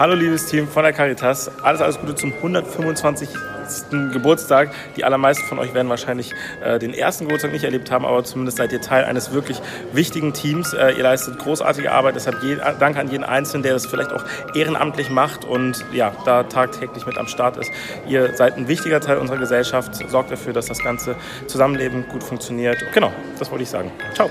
Hallo liebes Team von der Caritas. Alles, alles Gute zum 125. Geburtstag. Die allermeisten von euch werden wahrscheinlich äh, den ersten Geburtstag nicht erlebt haben, aber zumindest seid ihr Teil eines wirklich wichtigen Teams. Äh, ihr leistet großartige Arbeit, deshalb je, äh, danke an jeden Einzelnen, der das vielleicht auch ehrenamtlich macht und ja, da tagtäglich mit am Start ist. Ihr seid ein wichtiger Teil unserer Gesellschaft. Sorgt dafür, dass das ganze Zusammenleben gut funktioniert. Genau, das wollte ich sagen. Ciao.